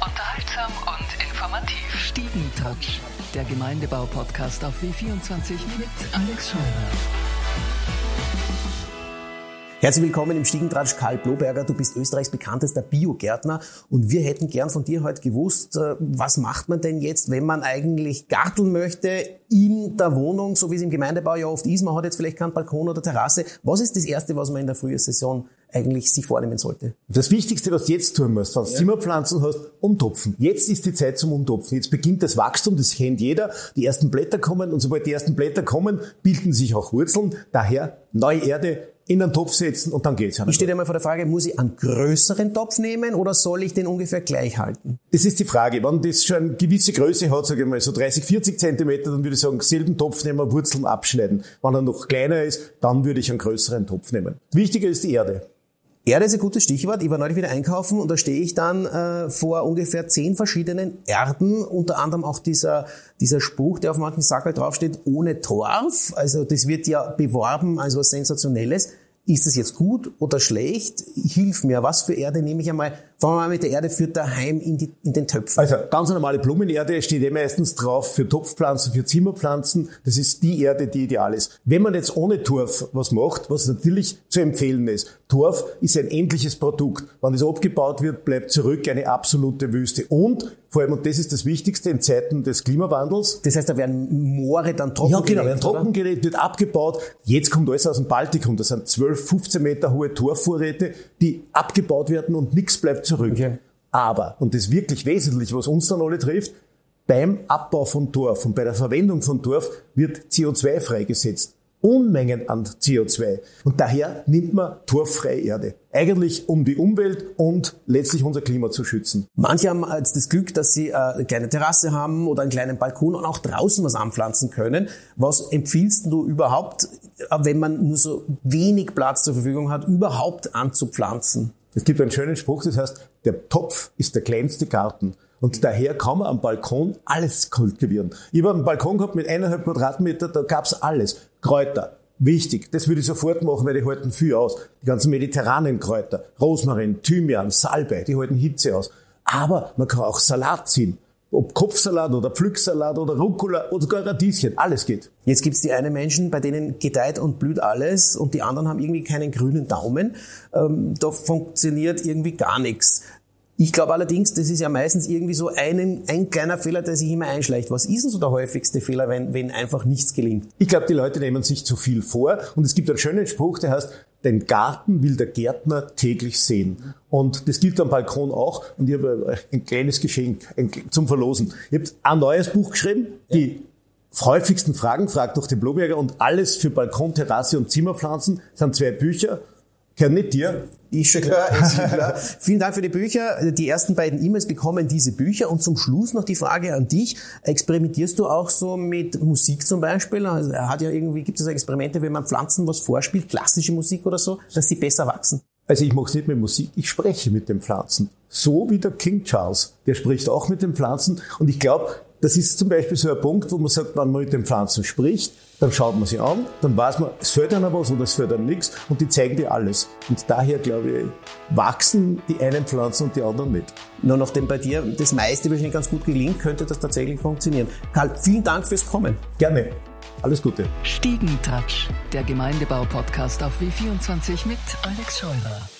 Unterhaltsam und informativ. Stiegentouch, der Gemeindebau-Podcast auf W24 mit Alex Scheuer. Herzlich willkommen im Stiegentratsch Karl Bloberger. Du bist Österreichs bekanntester Biogärtner und wir hätten gern von dir heute gewusst, äh, was macht man denn jetzt, wenn man eigentlich garteln möchte in der Wohnung, so wie es im Gemeindebau ja oft ist. Man hat jetzt vielleicht keinen Balkon oder Terrasse. Was ist das Erste, was man in der Frühjahrssaison eigentlich sich vornehmen sollte? Das Wichtigste, was du jetzt tun musst, wenn du ja. Zimmerpflanzen hast, umtopfen. Jetzt ist die Zeit zum Umtopfen. Jetzt beginnt das Wachstum, das kennt jeder. Die ersten Blätter kommen und sobald die ersten Blätter kommen, bilden sich auch Wurzeln. Daher neue Erde, in einen Topf setzen und dann geht's ja. Ich stehe einmal vor der Frage, muss ich einen größeren Topf nehmen oder soll ich den ungefähr gleich halten? Das ist die Frage. Wenn das schon eine gewisse Größe hat, sage ich mal, so 30, 40 Zentimeter, dann würde ich sagen, selben Topf nehmen, Wurzeln abschneiden. Wenn er noch kleiner ist, dann würde ich einen größeren Topf nehmen. Wichtiger ist die Erde. Erde ist ein gutes Stichwort. Ich war neulich wieder einkaufen und da stehe ich dann äh, vor ungefähr zehn verschiedenen Erden, unter anderem auch dieser, dieser Spruch, der auf manchen Sackel draufsteht, ohne Torf. Also das wird ja beworben als was Sensationelles. Ist es jetzt gut oder schlecht? Hilf mir. Was für Erde nehme ich einmal? Fangen wir mal mit der Erde für daheim in, die, in den Töpfen. Also ganz normale Blumenerde steht eh meistens drauf für Topfpflanzen, für Zimmerpflanzen. Das ist die Erde, die ideal ist. Wenn man jetzt ohne Torf was macht, was natürlich zu empfehlen ist, Torf ist ein endliches Produkt. Wenn es abgebaut wird, bleibt zurück eine absolute Wüste. Und vor allem, und das ist das Wichtigste in Zeiten des Klimawandels. Das heißt, da werden Moore dann trocken Ja, genau, werden trockengelegt, wird abgebaut. Jetzt kommt alles aus dem Baltikum. Das sind 12, 15 Meter hohe Torfvorräte, die abgebaut werden und nichts bleibt zurück. Okay. Aber, und das wirklich wesentlich, was uns dann alle trifft, beim Abbau von Torf und bei der Verwendung von Torf wird CO2 freigesetzt. Unmengen an CO2. Und daher nimmt man torffreie Erde. Eigentlich um die Umwelt und letztlich unser Klima zu schützen. Manche haben jetzt das Glück, dass sie äh, eine kleine Terrasse haben oder einen kleinen Balkon und auch draußen was anpflanzen können. Was empfiehlst du überhaupt, äh, wenn man nur so wenig Platz zur Verfügung hat, überhaupt anzupflanzen? Es gibt einen schönen Spruch, das heißt, der Topf ist der kleinste Garten. Und daher kann man am Balkon alles kultivieren. Ich habe einen Balkon gehabt mit eineinhalb Quadratmeter, da gab's alles. Kräuter, wichtig. Das würde ich sofort machen, weil die halten viel aus. Die ganzen mediterranen Kräuter, Rosmarin, Thymian, Salbei, die halten Hitze aus. Aber man kann auch Salat ziehen. Ob Kopfsalat oder Pflücksalat oder Rucola oder sogar Radieschen, alles geht. Jetzt gibt's die einen Menschen, bei denen gedeiht und blüht alles und die anderen haben irgendwie keinen grünen Daumen. Ähm, da funktioniert irgendwie gar nichts. Ich glaube allerdings, das ist ja meistens irgendwie so ein, ein kleiner Fehler, der sich immer einschleicht. Was ist denn so der häufigste Fehler, wenn, wenn einfach nichts gelingt? Ich glaube, die Leute nehmen sich zu viel vor und es gibt einen schönen Spruch, der heißt, den Garten will der Gärtner täglich sehen. Und das gilt am Balkon auch. Und ich habe ein kleines Geschenk zum Verlosen. Ich habe ein neues Buch geschrieben, die häufigsten Fragen, fragt durch den Bloberger und alles für Balkon, Terrasse und Zimmerpflanzen. Das sind zwei Bücher. Nicht dir. Ich schon klar, klar. Vielen Dank für die Bücher. Die ersten beiden E-Mails bekommen diese Bücher. Und zum Schluss noch die Frage an dich. Experimentierst du auch so mit Musik zum Beispiel? Also er hat ja irgendwie, gibt es Experimente, wenn man Pflanzen was vorspielt, klassische Musik oder so, dass sie besser wachsen? Also ich mache es nicht mit Musik, ich spreche mit den Pflanzen. So wie der King Charles. Der spricht auch mit den Pflanzen. Und ich glaube, das ist zum Beispiel so ein Punkt, wo man sagt, wenn man mit den Pflanzen spricht, dann schaut man sie an, dann weiß man, es fällt einem was oder es fällt einem nichts und die zeigen dir alles. Und daher, glaube ich, wachsen die einen Pflanzen und die anderen nicht. Nur nachdem bei dir das meiste wahrscheinlich ganz gut gelingt, könnte das tatsächlich funktionieren. Karl, vielen Dank fürs Kommen. Gerne. Alles Gute. Stiegentouch, der Gemeindebau-Podcast auf W24 mit Alex Scheurer.